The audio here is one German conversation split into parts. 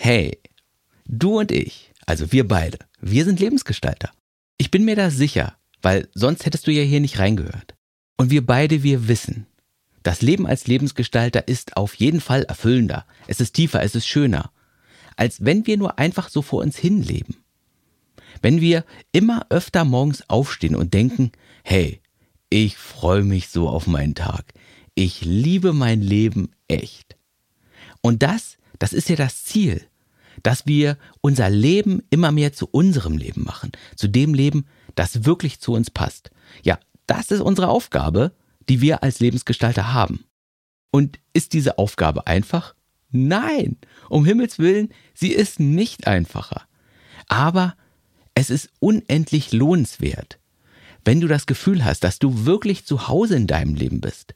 Hey, du und ich, also wir beide, wir sind Lebensgestalter. Ich bin mir da sicher, weil sonst hättest du ja hier nicht reingehört. Und wir beide, wir wissen, das Leben als Lebensgestalter ist auf jeden Fall erfüllender, es ist tiefer, es ist schöner, als wenn wir nur einfach so vor uns hinleben. Wenn wir immer öfter morgens aufstehen und denken, hey, ich freue mich so auf meinen Tag, ich liebe mein Leben echt. Und das, das ist ja das Ziel, dass wir unser Leben immer mehr zu unserem Leben machen, zu dem Leben, das wirklich zu uns passt. Ja, das ist unsere Aufgabe, die wir als Lebensgestalter haben. Und ist diese Aufgabe einfach? Nein, um Himmels willen, sie ist nicht einfacher. Aber es ist unendlich lohnenswert, wenn du das Gefühl hast, dass du wirklich zu Hause in deinem Leben bist,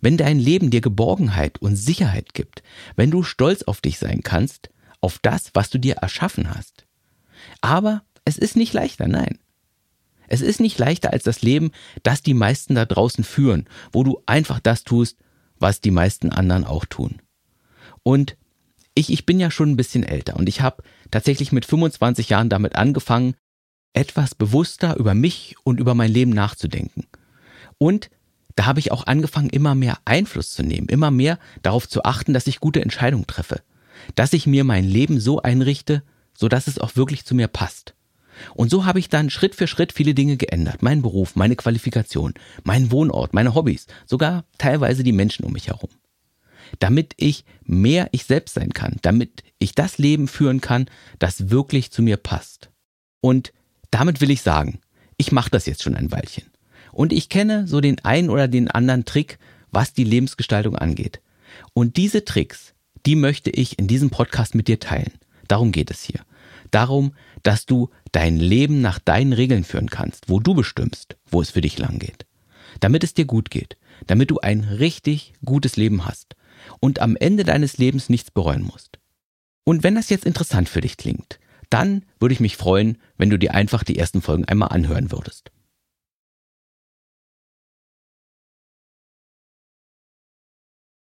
wenn dein Leben dir Geborgenheit und Sicherheit gibt, wenn du stolz auf dich sein kannst, auf das, was du dir erschaffen hast. Aber es ist nicht leichter, nein. Es ist nicht leichter als das Leben, das die meisten da draußen führen, wo du einfach das tust, was die meisten anderen auch tun. Und ich, ich bin ja schon ein bisschen älter und ich habe tatsächlich mit 25 Jahren damit angefangen, etwas bewusster über mich und über mein Leben nachzudenken. Und da habe ich auch angefangen, immer mehr Einfluss zu nehmen, immer mehr darauf zu achten, dass ich gute Entscheidungen treffe, dass ich mir mein Leben so einrichte, so dass es auch wirklich zu mir passt. Und so habe ich dann Schritt für Schritt viele Dinge geändert. Mein Beruf, meine Qualifikation, mein Wohnort, meine Hobbys, sogar teilweise die Menschen um mich herum. Damit ich mehr ich selbst sein kann, damit ich das Leben führen kann, das wirklich zu mir passt. Und damit will ich sagen, ich mache das jetzt schon ein Weilchen. Und ich kenne so den einen oder den anderen Trick, was die Lebensgestaltung angeht. Und diese Tricks, die möchte ich in diesem Podcast mit dir teilen. Darum geht es hier. Darum, dass du dein Leben nach deinen Regeln führen kannst, wo du bestimmst, wo es für dich lang geht. Damit es dir gut geht, damit du ein richtig gutes Leben hast und am Ende deines Lebens nichts bereuen musst. Und wenn das jetzt interessant für dich klingt, dann würde ich mich freuen, wenn du dir einfach die ersten Folgen einmal anhören würdest.